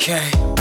Okay.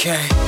Okay.